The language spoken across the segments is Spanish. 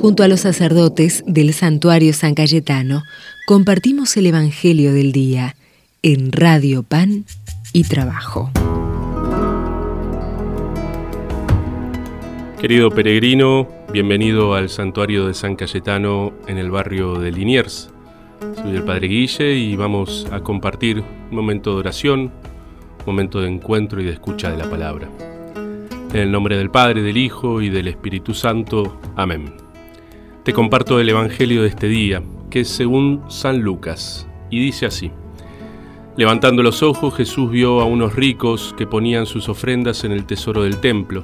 Junto a los sacerdotes del santuario San Cayetano, compartimos el Evangelio del Día en Radio Pan y Trabajo. Querido peregrino, bienvenido al santuario de San Cayetano en el barrio de Liniers. Soy el Padre Guille y vamos a compartir un momento de oración, momento de encuentro y de escucha de la palabra. En el nombre del Padre, del Hijo y del Espíritu Santo. Amén. Te comparto el Evangelio de este día, que es según San Lucas, y dice así. Levantando los ojos, Jesús vio a unos ricos que ponían sus ofrendas en el tesoro del templo.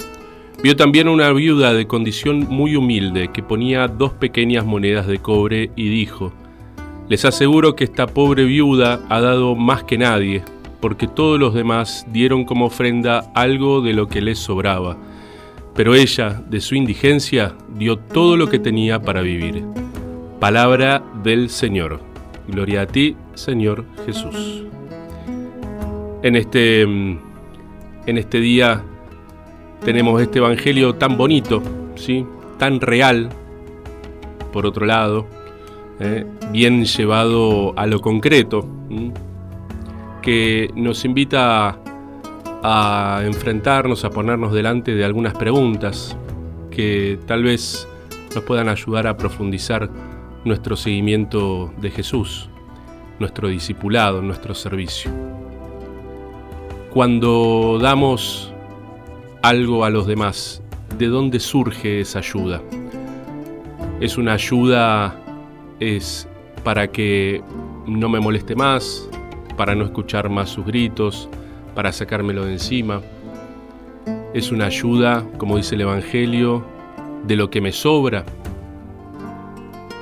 Vio también a una viuda de condición muy humilde que ponía dos pequeñas monedas de cobre y dijo, Les aseguro que esta pobre viuda ha dado más que nadie, porque todos los demás dieron como ofrenda algo de lo que les sobraba pero ella, de su indigencia, dio todo lo que tenía para vivir. Palabra del Señor. Gloria a ti, Señor Jesús. En este, mm, en este día tenemos este Evangelio tan bonito, ¿sí? tan real, por otro lado, ¿eh? bien llevado a lo concreto, que nos invita a a enfrentarnos, a ponernos delante de algunas preguntas que tal vez nos puedan ayudar a profundizar nuestro seguimiento de Jesús, nuestro discipulado, nuestro servicio. Cuando damos algo a los demás, ¿de dónde surge esa ayuda? Es una ayuda es para que no me moleste más, para no escuchar más sus gritos, para sacármelo de encima. Es una ayuda, como dice el Evangelio, de lo que me sobra.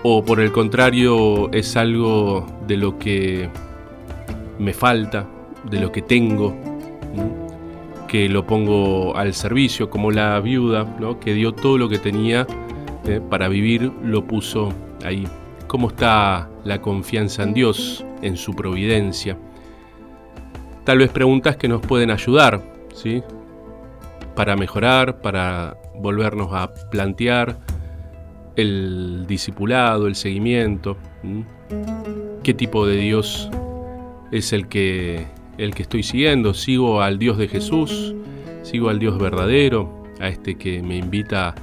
O por el contrario, es algo de lo que me falta, de lo que tengo, que lo pongo al servicio, como la viuda, ¿no? que dio todo lo que tenía ¿eh? para vivir, lo puso ahí. ¿Cómo está la confianza en Dios, en su providencia? Tal vez preguntas que nos pueden ayudar, ¿sí? Para mejorar, para volvernos a plantear el discipulado, el seguimiento, qué tipo de Dios es el que, el que estoy siguiendo, sigo al Dios de Jesús, sigo al Dios verdadero, a este que me invita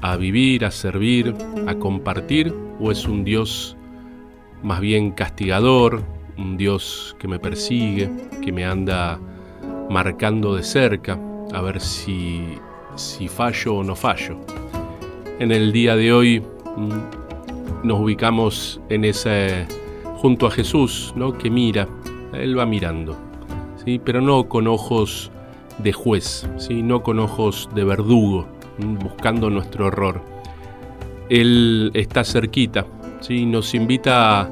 a vivir, a servir, a compartir, o es un Dios más bien castigador, un Dios que me persigue, que me anda marcando de cerca, a ver si, si fallo o no fallo. En el día de hoy mm, nos ubicamos en ese junto a Jesús, ¿no? que mira, él va mirando, ¿sí? pero no con ojos de juez, ¿sí? no con ojos de verdugo, mm, buscando nuestro error. Él está cerquita, ¿sí? nos invita a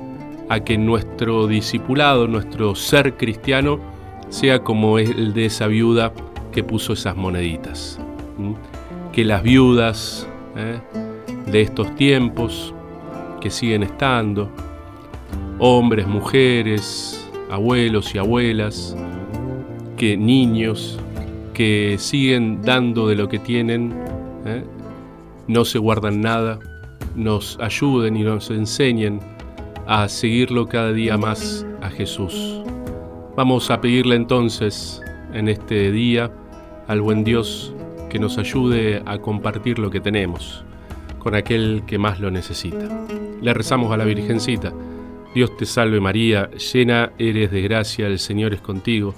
a que nuestro discipulado, nuestro ser cristiano, sea como el de esa viuda que puso esas moneditas. Que las viudas ¿eh? de estos tiempos, que siguen estando, hombres, mujeres, abuelos y abuelas, que niños, que siguen dando de lo que tienen, ¿eh? no se guardan nada, nos ayuden y nos enseñen a seguirlo cada día más a Jesús. Vamos a pedirle entonces en este día al buen Dios que nos ayude a compartir lo que tenemos con aquel que más lo necesita. Le rezamos a la Virgencita. Dios te salve María, llena eres de gracia, el Señor es contigo.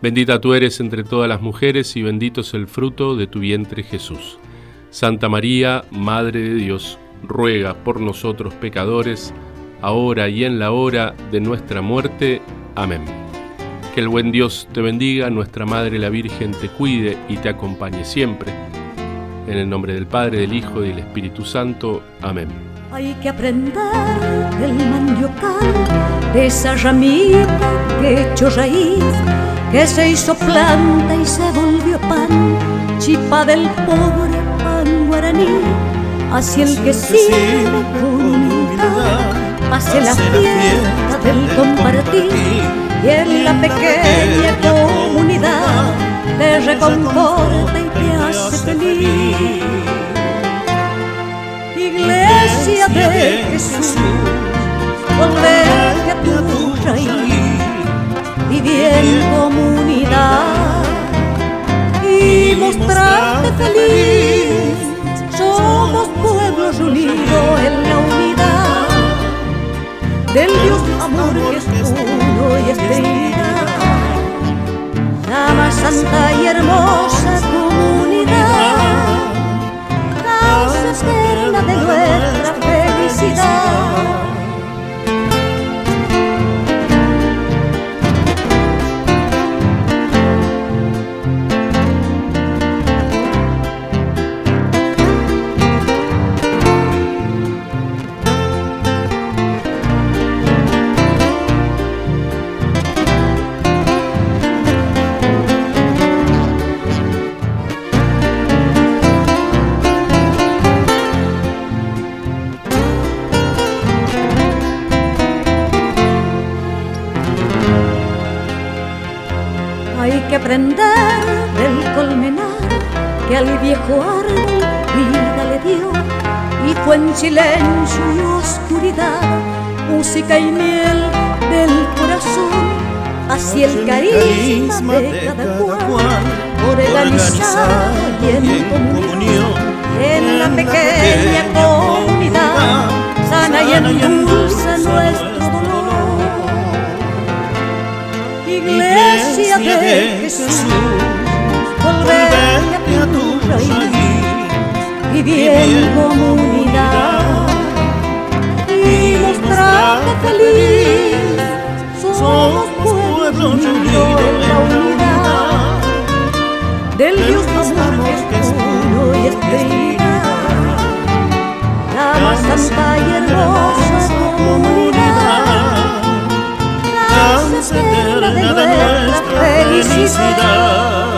Bendita tú eres entre todas las mujeres y bendito es el fruto de tu vientre Jesús. Santa María, Madre de Dios, ruega por nosotros pecadores, ahora y en la hora de nuestra muerte. Amén. Que el buen Dios te bendiga, nuestra Madre la Virgen te cuide y te acompañe siempre. En el nombre del Padre, del Hijo y del Espíritu Santo. Amén. Hay que aprender del mandiocal, de esa ramita que hecho raíz, que se hizo planta y se volvió pan, chipa del pobre pan guaraní, hacia el que sirve hace la fiesta del compartir. y en la pequeña comunidad te reconforta y te hace feliz. Iglesia Jesús, volverte a tu raíz, vivir en comunidad. y mostrarte feliz. Dios amor que es uno y es La más santa y hermosa aprender del colmenar que al viejo árbol vida le dio y fue en silencio y oscuridad, música y miel del corazón, así el carisma de cada cual, organizada y en comunión, en la pequeña comunidad, sana y en dulce nuestra de Jesús, volverte a tu raíz, vivir en comunidad y mostrarte feliz. Somos pueblo unidos en la unidad del Dios que es uno y es la más santa y hermosa comunidad. eterna de nuestra felicità.